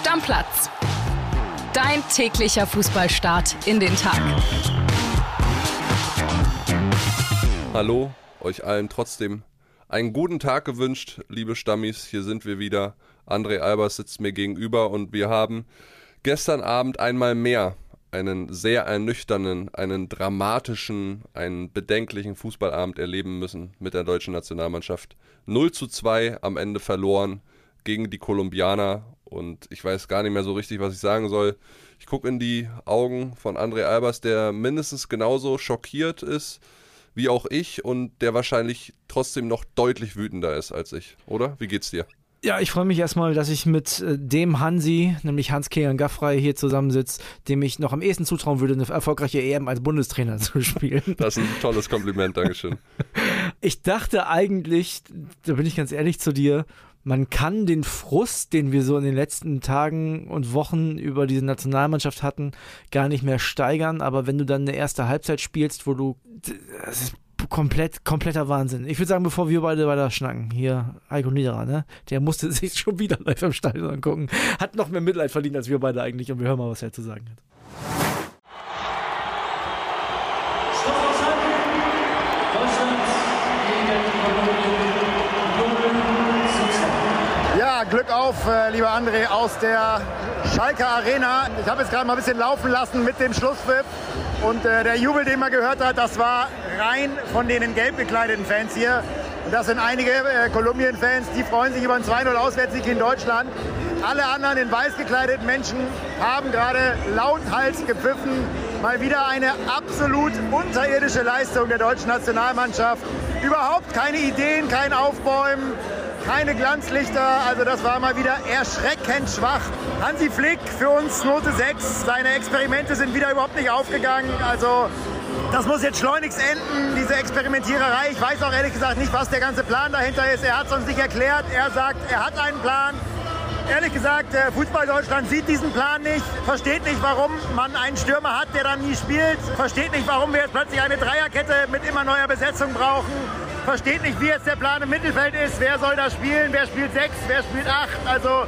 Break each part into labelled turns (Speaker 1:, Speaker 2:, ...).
Speaker 1: Stammplatz. Dein täglicher Fußballstart in den Tag.
Speaker 2: Hallo, euch allen trotzdem einen guten Tag gewünscht, liebe Stammis. Hier sind wir wieder. André Albers sitzt mir gegenüber und wir haben gestern Abend einmal mehr einen sehr ernüchternden, einen dramatischen, einen bedenklichen Fußballabend erleben müssen mit der deutschen Nationalmannschaft. 0 zu 2 am Ende verloren gegen die Kolumbianer und ich weiß gar nicht mehr so richtig, was ich sagen soll. Ich gucke in die Augen von André Albers, der mindestens genauso schockiert ist wie auch ich und der wahrscheinlich trotzdem noch deutlich wütender ist als ich, oder? Wie geht's dir?
Speaker 3: Ja, ich freue mich erstmal, dass ich mit äh, dem Hansi, nämlich Hans-Kegan Gaffrey, hier zusammensitze, dem ich noch am ehesten zutrauen würde, eine erfolgreiche EM als Bundestrainer zu spielen.
Speaker 2: Das ist ein tolles Kompliment, Dankeschön.
Speaker 3: Ich dachte eigentlich, da bin ich ganz ehrlich zu dir, man kann den Frust, den wir so in den letzten Tagen und Wochen über diese Nationalmannschaft hatten, gar nicht mehr steigern. Aber wenn du dann eine erste Halbzeit spielst, wo du. Das ist komplett, kompletter Wahnsinn. Ich würde sagen, bevor wir beide weiter schnacken, hier Heiko Niederer, ne? Der musste sich schon wieder live im Stadion angucken. Hat noch mehr Mitleid verdient als wir beide eigentlich und wir hören mal, was er zu sagen hat.
Speaker 4: Ja, Glück auf, äh, lieber André, aus der Schalke Arena. Ich habe jetzt gerade mal ein bisschen laufen lassen mit dem Schlusspfiff. Und äh, der Jubel, den man gehört hat, das war rein von den in gelb gekleideten Fans hier. Und das sind einige äh, Kolumbien-Fans, die freuen sich über einen 2-0 Auswärtssieg in Deutschland. Alle anderen in weiß gekleideten Menschen haben gerade lauthals gepfiffen. Mal wieder eine absolut unterirdische Leistung der deutschen Nationalmannschaft. Überhaupt keine Ideen, kein Aufbäumen, keine Glanzlichter. Also das war mal wieder erschreckend schwach. Hansi Flick für uns Note 6. Seine Experimente sind wieder überhaupt nicht aufgegangen. Also das muss jetzt schleunigst enden, diese Experimentiererei. Ich weiß auch ehrlich gesagt nicht, was der ganze Plan dahinter ist. Er hat es uns nicht erklärt. Er sagt, er hat einen Plan. Ehrlich gesagt, äh, Fußball Deutschland sieht diesen Plan nicht, versteht nicht, warum man einen Stürmer hat, der dann nie spielt, versteht nicht, warum wir jetzt plötzlich eine Dreierkette mit immer neuer Besetzung brauchen, versteht nicht, wie jetzt der Plan im Mittelfeld ist, wer soll da spielen, wer spielt sechs, wer spielt acht. Also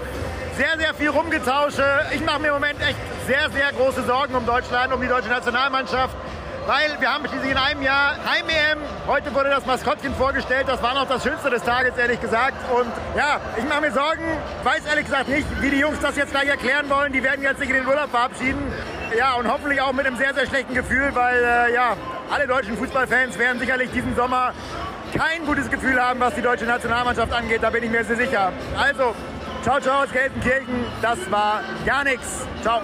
Speaker 4: sehr, sehr viel Rumgetausche. Ich mache mir im Moment echt sehr, sehr große Sorgen um Deutschland, um die deutsche Nationalmannschaft weil wir haben schließlich in einem Jahr Heim-EM. Heute wurde das Maskottchen vorgestellt. Das war noch das Schönste des Tages, ehrlich gesagt. Und ja, ich mache mir Sorgen. Weiß ehrlich gesagt nicht, wie die Jungs das jetzt gleich erklären wollen. Die werden jetzt sich in den Urlaub verabschieden. Ja, und hoffentlich auch mit einem sehr, sehr schlechten Gefühl, weil äh, ja, alle deutschen Fußballfans werden sicherlich diesen Sommer kein gutes Gefühl haben, was die deutsche Nationalmannschaft angeht. Da bin ich mir sehr sicher. Also, ciao, ciao aus Gelsenkirchen. Das war gar nichts. Ciao.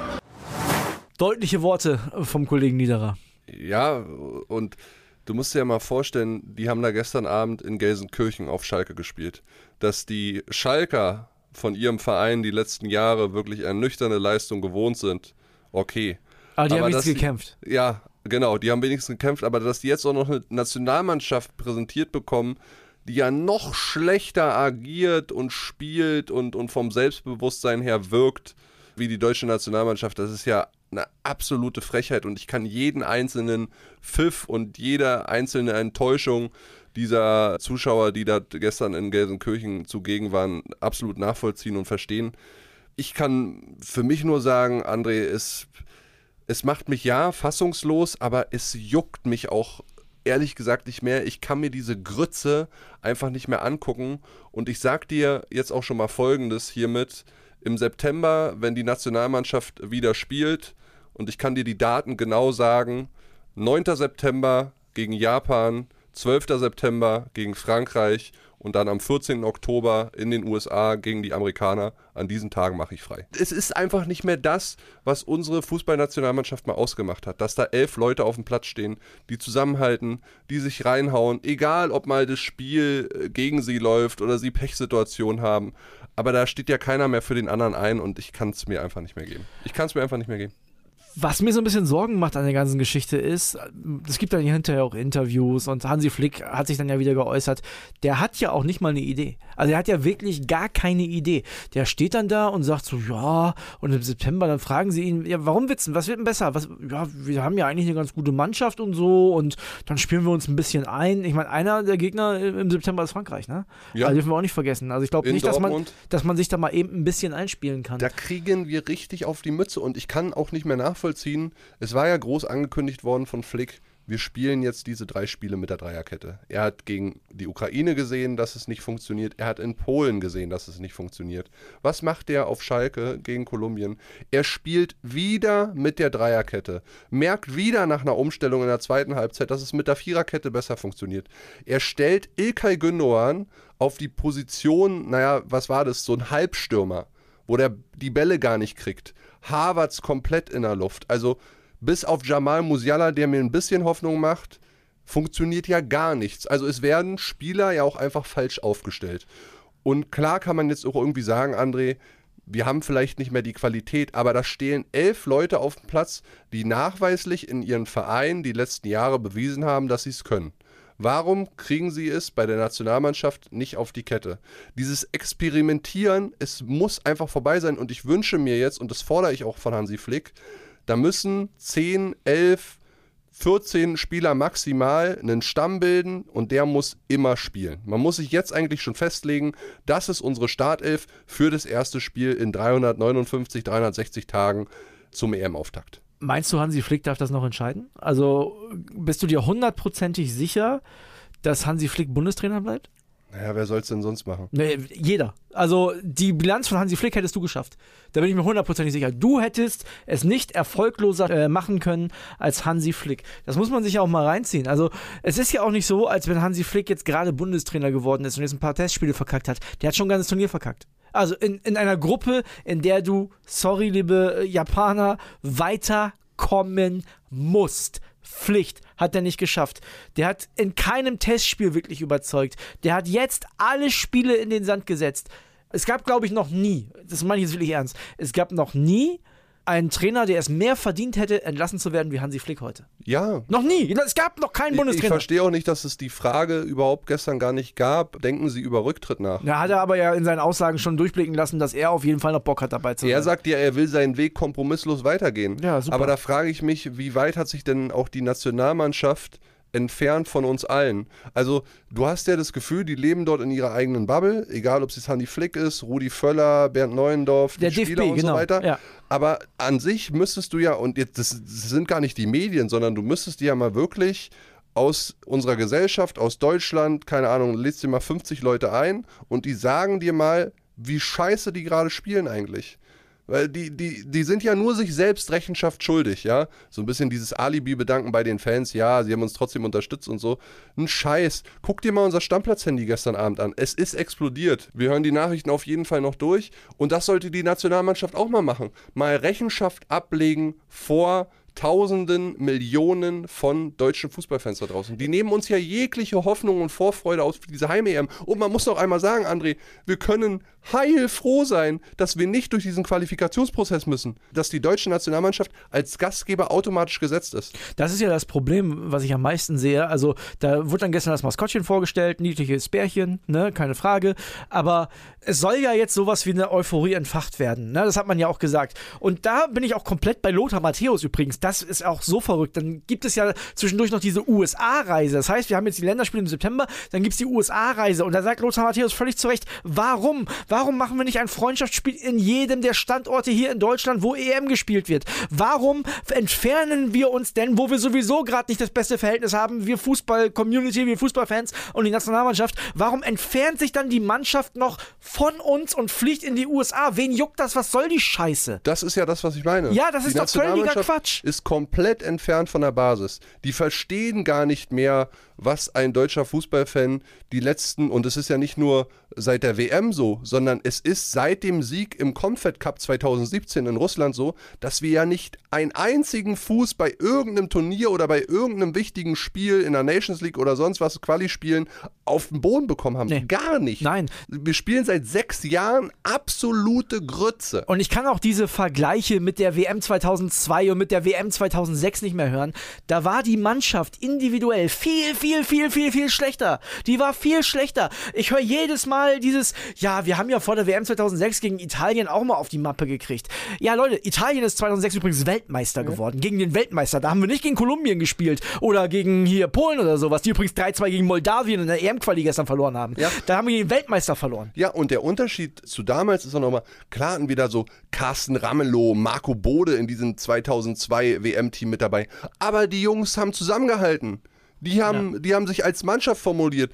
Speaker 3: Deutliche Worte vom Kollegen Niederer.
Speaker 2: Ja, und du musst dir ja mal vorstellen, die haben da gestern Abend in Gelsenkirchen auf Schalke gespielt. Dass die Schalker von ihrem Verein die letzten Jahre wirklich ernüchternde Leistung gewohnt sind, okay.
Speaker 3: Aber die aber haben wenigstens gekämpft.
Speaker 2: Ja, genau, die haben wenigstens gekämpft, aber dass die jetzt auch noch eine Nationalmannschaft präsentiert bekommen, die ja noch schlechter agiert und spielt und, und vom Selbstbewusstsein her wirkt, wie die deutsche Nationalmannschaft, das ist ja eine absolute Frechheit und ich kann jeden einzelnen Pfiff und jede einzelne Enttäuschung dieser Zuschauer, die da gestern in Gelsenkirchen zugegen waren, absolut nachvollziehen und verstehen. Ich kann für mich nur sagen, André, es, es macht mich ja fassungslos, aber es juckt mich auch ehrlich gesagt nicht mehr. Ich kann mir diese Grütze einfach nicht mehr angucken und ich sag dir jetzt auch schon mal Folgendes hiermit im September, wenn die Nationalmannschaft wieder spielt, und ich kann dir die Daten genau sagen, 9. September gegen Japan, 12. September gegen Frankreich und dann am 14. Oktober in den USA gegen die Amerikaner. An diesen Tagen mache ich frei. Es ist einfach nicht mehr das, was unsere Fußballnationalmannschaft mal ausgemacht hat, dass da elf Leute auf dem Platz stehen, die zusammenhalten, die sich reinhauen, egal ob mal das Spiel äh, gegen sie läuft oder sie Pechsituationen haben. Aber da steht ja keiner mehr für den anderen ein und ich kann es mir einfach nicht mehr geben. Ich kann es mir einfach nicht mehr geben.
Speaker 3: Was mir so ein bisschen Sorgen macht an der ganzen Geschichte ist, es gibt dann hinterher auch Interviews und Hansi Flick hat sich dann ja wieder geäußert, der hat ja auch nicht mal eine Idee. Also er hat ja wirklich gar keine Idee. Der steht dann da und sagt so, ja, und im September dann fragen sie ihn, ja, warum witzen, was wird denn besser? Was, ja, wir haben ja eigentlich eine ganz gute Mannschaft und so und dann spielen wir uns ein bisschen ein. Ich meine, einer der Gegner im September ist Frankreich, ne? Ja. Also dürfen wir auch nicht vergessen. Also ich glaube nicht, dass man, dass man sich da mal eben ein bisschen einspielen kann.
Speaker 2: Da kriegen wir richtig auf die Mütze und ich kann auch nicht mehr nachvollziehen, nachvollziehen. Es war ja groß angekündigt worden von Flick, wir spielen jetzt diese drei Spiele mit der Dreierkette. Er hat gegen die Ukraine gesehen, dass es nicht funktioniert. Er hat in Polen gesehen, dass es nicht funktioniert. Was macht er auf Schalke gegen Kolumbien? Er spielt wieder mit der Dreierkette. Merkt wieder nach einer Umstellung in der zweiten Halbzeit, dass es mit der Viererkette besser funktioniert. Er stellt Ilkay Gündoğan auf die Position, naja, was war das, so ein Halbstürmer, wo der die Bälle gar nicht kriegt. Harvards komplett in der Luft. Also bis auf Jamal Musiala, der mir ein bisschen Hoffnung macht, funktioniert ja gar nichts. Also es werden Spieler ja auch einfach falsch aufgestellt. Und klar kann man jetzt auch irgendwie sagen, André, wir haben vielleicht nicht mehr die Qualität, aber da stehen elf Leute auf dem Platz, die nachweislich in ihren Vereinen die letzten Jahre bewiesen haben, dass sie es können. Warum kriegen sie es bei der Nationalmannschaft nicht auf die Kette? Dieses Experimentieren, es muss einfach vorbei sein und ich wünsche mir jetzt, und das fordere ich auch von Hansi Flick, da müssen 10, 11, 14 Spieler maximal einen Stamm bilden und der muss immer spielen. Man muss sich jetzt eigentlich schon festlegen, das ist unsere Startelf für das erste Spiel in 359, 360 Tagen zum EM-Auftakt.
Speaker 3: Meinst du, Hansi Flick darf das noch entscheiden? Also bist du dir hundertprozentig sicher, dass Hansi Flick Bundestrainer bleibt?
Speaker 2: Naja, wer soll es denn sonst machen?
Speaker 3: Nee, jeder. Also die Bilanz von Hansi Flick hättest du geschafft. Da bin ich mir hundertprozentig sicher. Du hättest es nicht erfolgloser äh, machen können als Hansi Flick. Das muss man sich ja auch mal reinziehen. Also es ist ja auch nicht so, als wenn Hansi Flick jetzt gerade Bundestrainer geworden ist und jetzt ein paar Testspiele verkackt hat. Der hat schon ein ganzes Turnier verkackt. Also in, in einer Gruppe, in der du, sorry, liebe äh, Japaner, weiterkommen musst. Pflicht hat er nicht geschafft. Der hat in keinem Testspiel wirklich überzeugt. Der hat jetzt alle Spiele in den Sand gesetzt. Es gab, glaube ich, noch nie, das meine ich jetzt wirklich ernst, es gab noch nie einen Trainer, der es mehr verdient hätte, entlassen zu werden wie Hansi Flick heute.
Speaker 2: Ja.
Speaker 3: Noch nie. Es gab noch keinen Bundestrainer.
Speaker 2: Ich verstehe auch nicht, dass es die Frage überhaupt gestern gar nicht gab. Denken Sie über Rücktritt nach?
Speaker 3: Ja, hat er aber ja in seinen Aussagen schon durchblicken lassen, dass er auf jeden Fall noch Bock hat, dabei zu sein.
Speaker 2: Er sagt ja, er will seinen Weg kompromisslos weitergehen. Ja, super. Aber da frage ich mich, wie weit hat sich denn auch die Nationalmannschaft entfernt von uns allen. Also du hast ja das Gefühl, die leben dort in ihrer eigenen Bubble, egal ob es jetzt Handy Flick ist, Rudi Völler, Bernd Neuendorf,
Speaker 3: der
Speaker 2: die
Speaker 3: Spieler
Speaker 2: DFB, und
Speaker 3: genau.
Speaker 2: so weiter.
Speaker 3: Ja.
Speaker 2: Aber an sich müsstest du ja, und jetzt, das, das sind gar nicht die Medien, sondern du müsstest dir ja mal wirklich aus unserer Gesellschaft, aus Deutschland, keine Ahnung, lädst dir mal 50 Leute ein und die sagen dir mal, wie scheiße die gerade spielen eigentlich. Weil die, die, die sind ja nur sich selbst Rechenschaft schuldig, ja. So ein bisschen dieses Alibi-Bedanken bei den Fans, ja, sie haben uns trotzdem unterstützt und so. Ein Scheiß. Guck dir mal unser Stammplatz-Handy gestern Abend an. Es ist explodiert. Wir hören die Nachrichten auf jeden Fall noch durch. Und das sollte die Nationalmannschaft auch mal machen. Mal Rechenschaft ablegen vor Tausenden, Millionen von deutschen Fußballfans da draußen. Die nehmen uns ja jegliche Hoffnung und Vorfreude aus für diese Heim-EM. Und man muss noch einmal sagen, André, wir können heilfroh sein, dass wir nicht durch diesen Qualifikationsprozess müssen, dass die deutsche Nationalmannschaft als Gastgeber automatisch gesetzt ist.
Speaker 3: Das ist ja das Problem, was ich am meisten sehe. Also da wurde dann gestern das Maskottchen vorgestellt, niedliches Bärchen, ne, keine Frage. Aber es soll ja jetzt sowas wie eine Euphorie entfacht werden. Ne? Das hat man ja auch gesagt. Und da bin ich auch komplett bei Lothar Matthäus übrigens. Das ist auch so verrückt. Dann gibt es ja zwischendurch noch diese USA-Reise. Das heißt, wir haben jetzt die Länderspiele im September, dann gibt es die USA-Reise. Und da sagt Lothar Matthäus völlig zu Recht, warum? Warum machen wir nicht ein Freundschaftsspiel in jedem der Standorte hier in Deutschland, wo EM gespielt wird? Warum entfernen wir uns denn, wo wir sowieso gerade nicht das beste Verhältnis haben, wir Fußball-Community, wir Fußballfans und die Nationalmannschaft, warum entfernt sich dann die Mannschaft noch von uns und fliegt in die USA? Wen juckt das? Was soll die Scheiße?
Speaker 2: Das ist ja das, was ich meine.
Speaker 3: Ja, das
Speaker 2: die
Speaker 3: ist doch völliger Quatsch.
Speaker 2: Ist komplett entfernt von der Basis. Die verstehen gar nicht mehr, was ein deutscher Fußballfan die letzten, und es ist ja nicht nur seit der WM so, sondern es ist seit dem Sieg im Comfort Cup 2017 in Russland so, dass wir ja nicht einen einzigen Fuß bei irgendeinem Turnier oder bei irgendeinem wichtigen Spiel in der Nations League oder sonst was, Quali spielen, auf den Boden bekommen haben.
Speaker 3: Nee.
Speaker 2: Gar nicht.
Speaker 3: Nein.
Speaker 2: Wir spielen seit sechs Jahren absolute Grütze.
Speaker 3: Und ich kann auch diese Vergleiche mit der WM 2002 und mit der WM WM 2006 nicht mehr hören. Da war die Mannschaft individuell viel, viel, viel, viel, viel schlechter. Die war viel schlechter. Ich höre jedes Mal dieses, ja, wir haben ja vor der WM 2006 gegen Italien auch mal auf die Mappe gekriegt. Ja, Leute, Italien ist 2006 übrigens Weltmeister geworden. Gegen den Weltmeister. Da haben wir nicht gegen Kolumbien gespielt oder gegen hier Polen oder sowas, die übrigens 3-2 gegen Moldawien in der EM-Quali gestern verloren haben.
Speaker 2: Ja.
Speaker 3: Da haben wir gegen den Weltmeister verloren.
Speaker 2: Ja, und der Unterschied zu damals ist auch nochmal, klar hatten wir da so Carsten Ramelow, Marco Bode in diesem 2002 WM-Team mit dabei. Aber die Jungs haben zusammengehalten. Die haben, die haben sich als Mannschaft formuliert.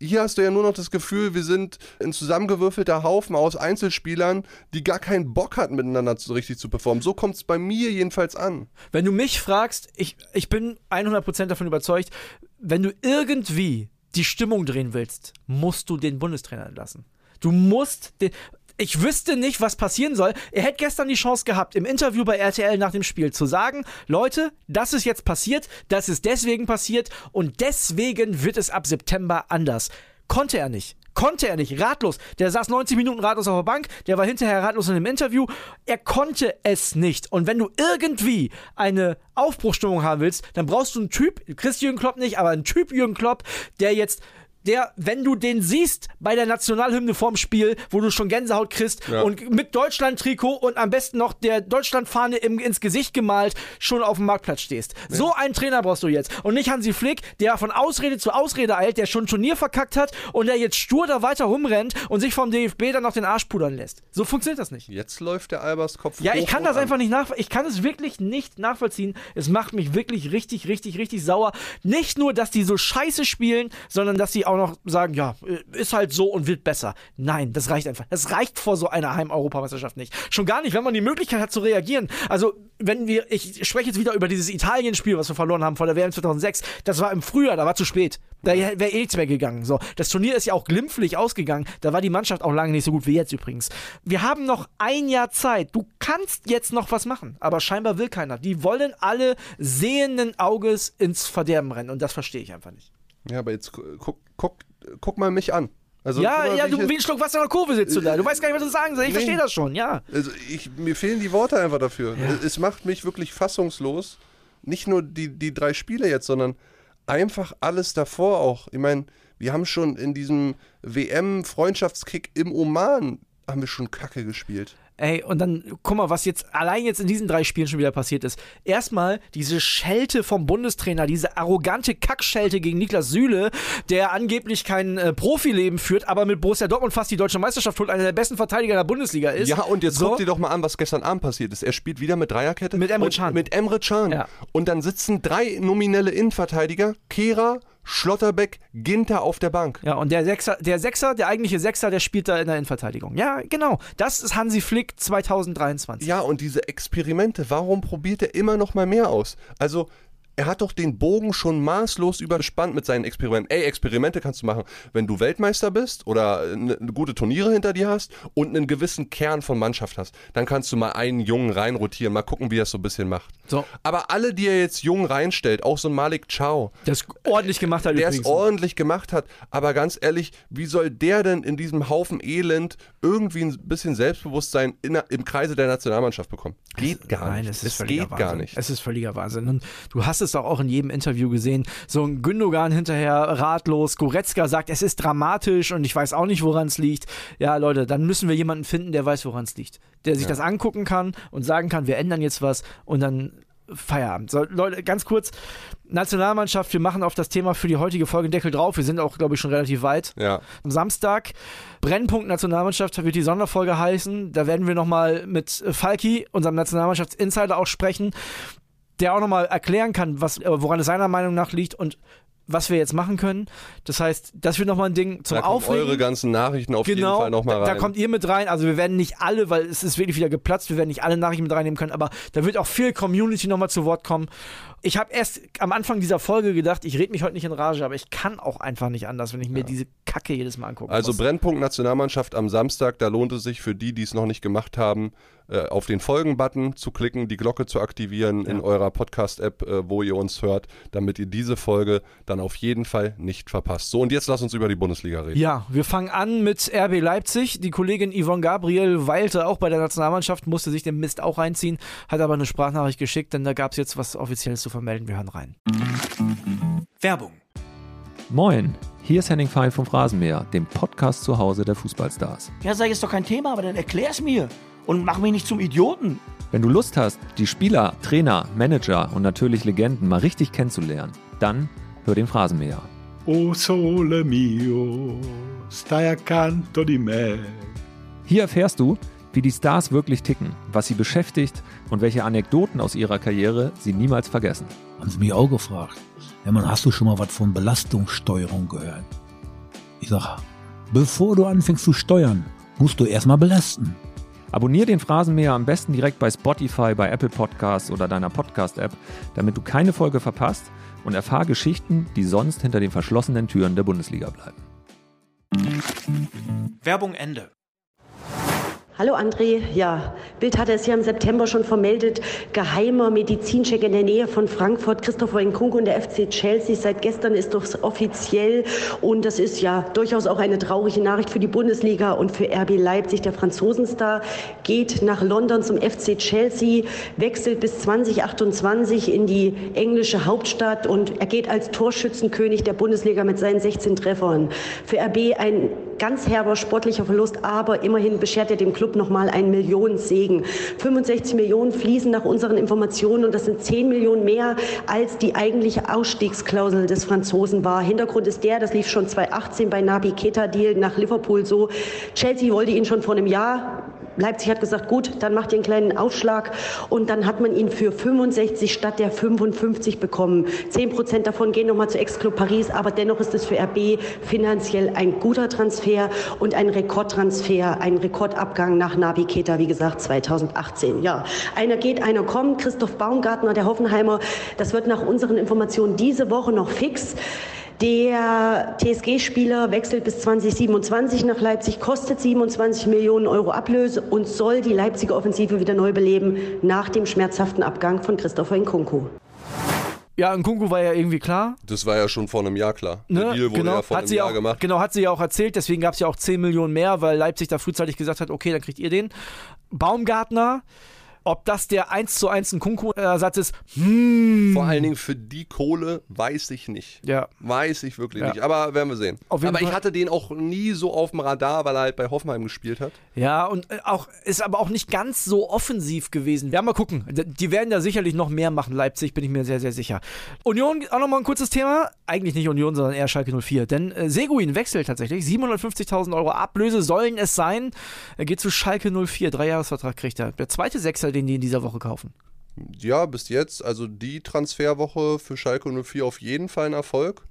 Speaker 2: Hier hast du ja nur noch das Gefühl, wir sind ein zusammengewürfelter Haufen aus Einzelspielern, die gar keinen Bock hatten, miteinander so richtig zu performen. So kommt es bei mir jedenfalls an.
Speaker 3: Wenn du mich fragst, ich, ich bin 100% davon überzeugt, wenn du irgendwie die Stimmung drehen willst, musst du den Bundestrainer entlassen. Du musst den. Ich wüsste nicht, was passieren soll. Er hätte gestern die Chance gehabt, im Interview bei RTL nach dem Spiel zu sagen, Leute, das ist jetzt passiert, das ist deswegen passiert und deswegen wird es ab September anders. Konnte er nicht. Konnte er nicht. Ratlos. Der saß 90 Minuten ratlos auf der Bank. Der war hinterher ratlos in dem Interview. Er konnte es nicht. Und wenn du irgendwie eine Aufbruchstimmung haben willst, dann brauchst du einen Typ, kriegst Jürgen Klopp nicht, aber einen Typ Jürgen Klopp, der jetzt der, wenn du den siehst bei der Nationalhymne vorm Spiel, wo du schon Gänsehaut kriegst
Speaker 2: Ja.
Speaker 3: und mit Deutschland-Trikot und am besten noch der Deutschlandfahne im, ins Gesicht gemalt, schon auf dem Marktplatz stehst. So einen Trainer brauchst du jetzt. Und nicht Hansi Flick, der von Ausrede zu Ausrede eilt, der schon ein Turnier verkackt hat und der jetzt stur da weiter rumrennt und sich vom DFB dann noch den Arsch pudern lässt. So funktioniert das nicht.
Speaker 2: Jetzt läuft der Albers Kopf
Speaker 3: Ja, ich kann das
Speaker 2: an.
Speaker 3: einfach nicht nach, ich kann es wirklich nicht nachvollziehen. Es macht mich wirklich richtig, richtig, richtig sauer. Nicht nur, dass die so scheiße spielen, sondern dass sie auch noch sagen, ja, ist halt so und wird besser. Nein, das reicht einfach. Das reicht vor so einer Heim-Europameisterschaft nicht. Schon gar nicht, wenn man die Möglichkeit hat zu reagieren. Also, wenn wir, ich spreche jetzt wieder über dieses Italien-Spiel, was wir verloren haben vor der WM 2006. Das war im Frühjahr, da war zu spät. Da wäre eh nichts mehr gegangen. So, das Turnier ist ja auch glimpflich ausgegangen. Da war die Mannschaft auch lange nicht so gut wie jetzt übrigens. Wir haben noch ein Jahr Zeit. Du kannst jetzt noch was machen, aber scheinbar will keiner. Die wollen alle sehenden Auges ins Verderben rennen und das verstehe ich einfach nicht.
Speaker 2: Ja, aber jetzt gu- guck, guck, guck mal mich an. Also,
Speaker 3: ja,
Speaker 2: mal,
Speaker 3: ja, du wie ein Schluck Wasser in der Kurve sitzt du da. Du weißt gar nicht, was du sagen sollst. Ich
Speaker 2: Nee.
Speaker 3: verstehe das schon, ja.
Speaker 2: Also ich, mir fehlen die Worte einfach dafür. Es macht mich wirklich fassungslos. Nicht nur die, die drei Spiele jetzt, sondern einfach alles davor auch. Ich meine, wir haben schon in diesem WM-Freundschaftskick im Oman, haben wir schon Kacke gespielt.
Speaker 3: Ey, und dann, guck mal, was jetzt allein jetzt in diesen drei Spielen schon wieder passiert ist. Erstmal diese Schelte vom Bundestrainer, diese arrogante Kackschelte gegen Niklas Süle, der angeblich kein äh, Profileben führt, aber mit Borussia Dortmund fast die deutsche Meisterschaft holt, einer der besten Verteidiger der Bundesliga ist.
Speaker 2: Ja, und jetzt
Speaker 3: so.
Speaker 2: guck dir doch mal an, was gestern Abend passiert ist. Er spielt wieder mit Dreierkette.
Speaker 3: Mit Emre Can.
Speaker 2: Mit Emre Can.
Speaker 3: Ja.
Speaker 2: Und dann sitzen drei nominelle Innenverteidiger, Kehra, Schlotterbeck, Ginter auf der Bank.
Speaker 3: Ja, und der Sechser, der Sechser, der eigentliche Sechser, der spielt da in der Innenverteidigung. Ja, genau. Das ist Hansi Flick 2023.
Speaker 2: Ja, und diese Experimente, warum probiert er immer noch mal mehr aus? Also, er hat doch den Bogen schon maßlos überspannt mit seinen Experimenten. Ey, Experimente kannst du machen, wenn du Weltmeister bist oder eine, eine gute Turniere hinter dir hast und einen gewissen Kern von Mannschaft hast. Dann kannst du mal einen Jungen reinrotieren, mal gucken, wie er es so ein bisschen macht.
Speaker 3: So.
Speaker 2: Aber alle, die er jetzt jung reinstellt, auch so ein Malik Chow,
Speaker 3: Der es ordentlich gemacht hat
Speaker 2: der es ordentlich gemacht hat. Aber ganz ehrlich, wie soll der denn in diesem Haufen Elend irgendwie ein bisschen Selbstbewusstsein in, im Kreise der Nationalmannschaft bekommen? Geht gar
Speaker 3: Nein,
Speaker 2: nicht.
Speaker 3: es ist völliger
Speaker 2: geht
Speaker 3: Wahnsinn.
Speaker 2: gar nicht.
Speaker 3: Es ist völliger Wahnsinn. Und du hast es doch auch in jedem Interview gesehen. So ein Gündogan hinterher ratlos. Goretzka sagt, es ist dramatisch und ich weiß auch nicht, woran es liegt. Ja, Leute, dann müssen wir jemanden finden, der weiß, woran es liegt. Der sich das angucken kann und sagen kann, wir ändern jetzt was und dann Feierabend. So, Leute, ganz kurz. Nationalmannschaft, wir machen auf das Thema für die heutige Folge Deckel drauf. Wir sind auch, glaube ich, schon relativ weit.
Speaker 2: Ja.
Speaker 3: Am Samstag, Brennpunkt Nationalmannschaft wird die Sonderfolge heißen. Da werden wir nochmal mit Falki, unserem Nationalmannschaftsinsider, auch sprechen, der auch nochmal erklären kann, was, äh, woran es seiner Meinung nach liegt und was wir jetzt machen können. Das heißt, das wird nochmal ein Ding zum
Speaker 2: da kommen
Speaker 3: Aufregen.
Speaker 2: eure ganzen Nachrichten auf jeden
Speaker 3: Genau,
Speaker 2: Fall nochmal
Speaker 3: da,
Speaker 2: rein.
Speaker 3: da kommt ihr mit rein. Also wir werden nicht alle, weil es ist wirklich wieder geplatzt, wir werden nicht alle Nachrichten mit reinnehmen können, aber da wird auch viel Community nochmal zu Wort kommen. Ich habe erst am Anfang dieser Folge gedacht, ich rede mich heute nicht in Rage, aber ich kann auch einfach nicht anders, wenn ich mir diese Kacke jedes Mal angucke.
Speaker 2: also Brennpunkt Nationalmannschaft am Samstag, da lohnt es sich für die, die es noch nicht gemacht haben, äh, auf den Folgen-Button zu klicken, die Glocke zu aktivieren in eurer Podcast-App, äh, wo ihr uns hört, damit ihr diese Folge dann dann auf jeden Fall nicht verpasst. So, und jetzt lass uns über die Bundesliga reden.
Speaker 3: Ja, wir fangen an mit RB Leipzig. Die Kollegin Yvonne Gabriel weilte auch bei der Nationalmannschaft, musste sich den Mist auch reinziehen, hat aber eine Sprachnachricht geschickt, denn da gab es jetzt was Offizielles zu vermelden. Wir hören rein.
Speaker 5: Werbung.
Speaker 6: Moin, hier ist Henning Fein vom Phrasenmäher, dem Podcast zu Hause der Fußballstars.
Speaker 5: Ja, sag ist doch kein Thema, aber dann erklär's mir und mach mich nicht zum Idioten.
Speaker 6: Wenn du Lust hast, die Spieler, Trainer, Manager und natürlich Legenden mal richtig kennenzulernen, dann hör den Phrasenmäher.
Speaker 7: O sole mio, stai accanto di me.
Speaker 6: Hier erfährst du, wie die Stars wirklich ticken, was sie beschäftigt und welche Anekdoten aus ihrer Karriere sie niemals vergessen.
Speaker 8: Haben sie mich auch gefragt. Ja, man, hast du schon mal was von Belastungssteuerung gehört? Ich sag, bevor du anfängst zu steuern, musst du erstmal belasten.
Speaker 6: Abonnier den Phrasenmäher am besten direkt bei Spotify, bei Apple Podcasts oder deiner Podcast-App, damit du keine Folge verpasst und erfahr Geschichten, die sonst hinter den verschlossenen Türen der Bundesliga bleiben.
Speaker 5: Werbung Ende.
Speaker 9: Hallo André, ja, Bild hatte es ja im September schon vermeldet, geheimer Medizincheck in der Nähe von Frankfurt, Christopher Nkunku und der FC Chelsea. Seit gestern ist das offiziell und das ist ja durchaus auch eine traurige Nachricht für die Bundesliga und für RB Leipzig. Der Franzosenstar geht nach London zum FC Chelsea, wechselt bis 2028 in die englische Hauptstadt und er geht als Torschützenkönig der Bundesliga mit seinen 16 Treffern. Für RB ein ganz herber sportlicher Verlust, aber immerhin beschert er dem Club nochmal einen Millionensegen. 65 Millionen fließen nach unseren Informationen und das sind 10 Millionen mehr, als die eigentliche Ausstiegsklausel des Franzosen war. Hintergrund ist der, das lief schon 2018 bei Nabi Keta Deal nach Liverpool so. Chelsea wollte ihn schon vor einem Jahr Leipzig hat gesagt, gut, dann macht ihr einen kleinen Aufschlag und dann hat man ihn für 65 statt der 55 bekommen. 10 Prozent davon gehen nochmal zu Ex-Club Paris, aber dennoch ist es für RB finanziell ein guter Transfer und ein Rekordtransfer, ein Rekordabgang nach Nabi Keta, wie gesagt, 2018. Ja, einer geht, einer kommt. Christoph Baumgartner, der Hoffenheimer, das wird nach unseren Informationen diese Woche noch fix. Der TSG-Spieler wechselt bis 2027 nach Leipzig, kostet 27 Millionen Euro Ablöse und soll die Leipziger Offensive wieder neu beleben nach dem schmerzhaften Abgang von Christopher Nkunku.
Speaker 3: Ja, Nkunku war ja irgendwie klar.
Speaker 2: Das war ja schon vor einem Jahr klar.
Speaker 3: Ne?
Speaker 2: Der Deal wurde
Speaker 3: genau,
Speaker 2: ja vor
Speaker 3: hat
Speaker 2: einem
Speaker 3: sie
Speaker 2: Jahr
Speaker 3: auch,
Speaker 2: gemacht.
Speaker 3: Genau, hat sie ja auch erzählt. Deswegen gab es ja auch 10 Millionen mehr, weil Leipzig da frühzeitig gesagt hat, okay, dann kriegt ihr den. Baumgartner, ob das der 1 zu 1 Nkunku-Ersatz ist, hm.
Speaker 2: Vor allen Dingen für die Kohle weiß ich nicht.
Speaker 3: Ja.
Speaker 2: Weiß ich wirklich
Speaker 3: Ja.
Speaker 2: nicht. Aber werden wir sehen. Aber ich
Speaker 3: Fall-
Speaker 2: hatte den auch nie so auf dem Radar, weil er halt bei Hoffenheim gespielt hat.
Speaker 3: Ja, und äh, auch ist aber auch nicht ganz so offensiv gewesen. Wir werden mal gucken. Die werden da sicherlich noch mehr machen, Leipzig, bin ich mir sehr, sehr sicher. Union, auch nochmal ein kurzes Thema. Eigentlich nicht Union, sondern eher Schalke 04. Denn äh, Seguin wechselt tatsächlich. 750.000 Euro Ablöse sollen es sein. Er geht zu Schalke 04. Dreijahresvertrag kriegt er. Der zweite Sechser, den die in dieser Woche kaufen.
Speaker 2: Ja, bis jetzt, also die Transferwoche für Schalke 04 auf jeden Fall ein Erfolg.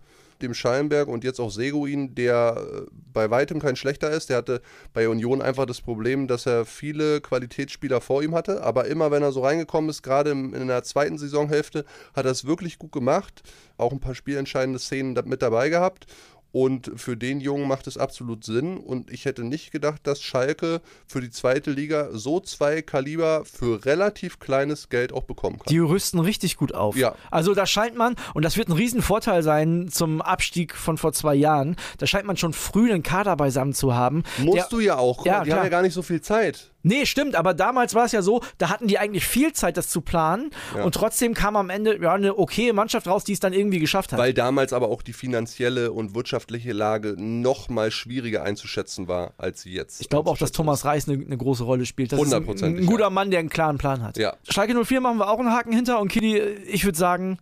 Speaker 2: Dem Schallenberg und jetzt auch Seguin, der äh, bei weitem kein schlechter ist. Der hatte bei Union einfach das Problem, dass er viele Qualitätsspieler vor ihm hatte. Aber immer wenn er so reingekommen ist, gerade in der zweiten Saisonhälfte, hat er es wirklich gut gemacht. Auch ein paar spielentscheidende Szenen mit dabei gehabt. Und für den Jungen macht es absolut Sinn. Und ich hätte nicht gedacht, dass Schalke für die zweite Liga so zwei Kaliber für relativ kleines Geld auch bekommen kann.
Speaker 3: Die rüsten richtig gut auf.
Speaker 2: Ja.
Speaker 3: Also da scheint man, und das wird ein Riesenvorteil sein zum Abstieg von vor zwei Jahren, da scheint man schon früh einen Kader beisammen zu haben.
Speaker 2: Musst
Speaker 3: der,
Speaker 2: du ja auch. Guck
Speaker 3: Ja,
Speaker 2: die
Speaker 3: klar.
Speaker 2: haben ja gar nicht so viel Zeit.
Speaker 3: Nee, stimmt, aber damals war es ja so, da hatten die eigentlich viel Zeit, das zu planen
Speaker 2: Ja.
Speaker 3: und trotzdem kam am Ende ja, eine okaye Mannschaft raus, die es dann irgendwie geschafft hat.
Speaker 2: Weil damals aber auch die finanzielle und wirtschaftliche Lage noch mal schwieriger einzuschätzen war, als sie jetzt.
Speaker 3: ich glaube auch, dass Thomas Reis eine, eine große Rolle spielt. Das ist ein, ein guter
Speaker 2: ja.
Speaker 3: Mann, der einen klaren Plan hat.
Speaker 2: Ja.
Speaker 3: Schalke 04 machen wir auch einen Haken hinter und Kili, ich würde sagen,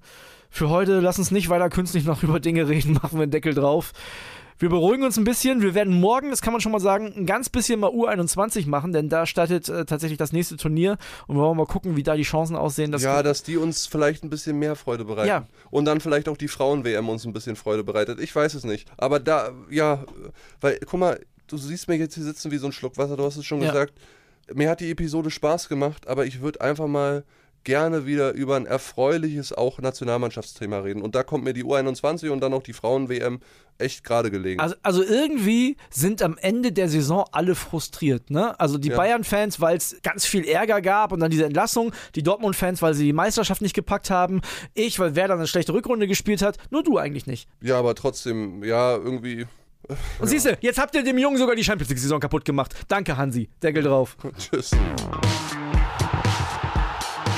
Speaker 3: für heute lass uns nicht weiter künstlich noch über Dinge reden, machen wir einen Deckel drauf. Wir beruhigen uns ein bisschen. Wir werden morgen, das kann man schon mal sagen, ein ganz bisschen mal U21 machen, denn da startet äh, tatsächlich das nächste Turnier und wir wollen mal gucken, wie da die Chancen aussehen. Dass
Speaker 2: ja, dass die uns vielleicht ein bisschen mehr Freude bereiten.
Speaker 3: Ja.
Speaker 2: Und dann vielleicht auch die Frauen-WM uns ein bisschen Freude bereitet. Ich weiß es nicht. Aber da, ja, weil, guck mal, du siehst mir jetzt hier sitzen wie so ein Schluck Wasser, du hast es schon
Speaker 3: Ja.
Speaker 2: gesagt. Mir hat die Episode Spaß gemacht, aber ich würde einfach mal gerne wieder über ein erfreuliches auch Nationalmannschaftsthema reden. Und da kommt mir die U21 und dann auch die Frauen-WM echt gerade gelegen.
Speaker 3: Also, also irgendwie sind am Ende der Saison alle frustriert. Ne? Also die
Speaker 2: Ja.
Speaker 3: Bayern-Fans, weil es ganz viel Ärger gab und dann diese Entlassung. Die Dortmund-Fans, weil sie die Meisterschaft nicht gepackt haben. Ich, weil Werder eine schlechte Rückrunde gespielt hat. Nur du eigentlich nicht.
Speaker 2: ja, aber trotzdem, ja, irgendwie.
Speaker 3: Und siehst du, jetzt habt ihr dem Jungen sogar die Champions League-Saison kaputt gemacht. Danke, Hansi. Deckel drauf.
Speaker 2: Tschüss.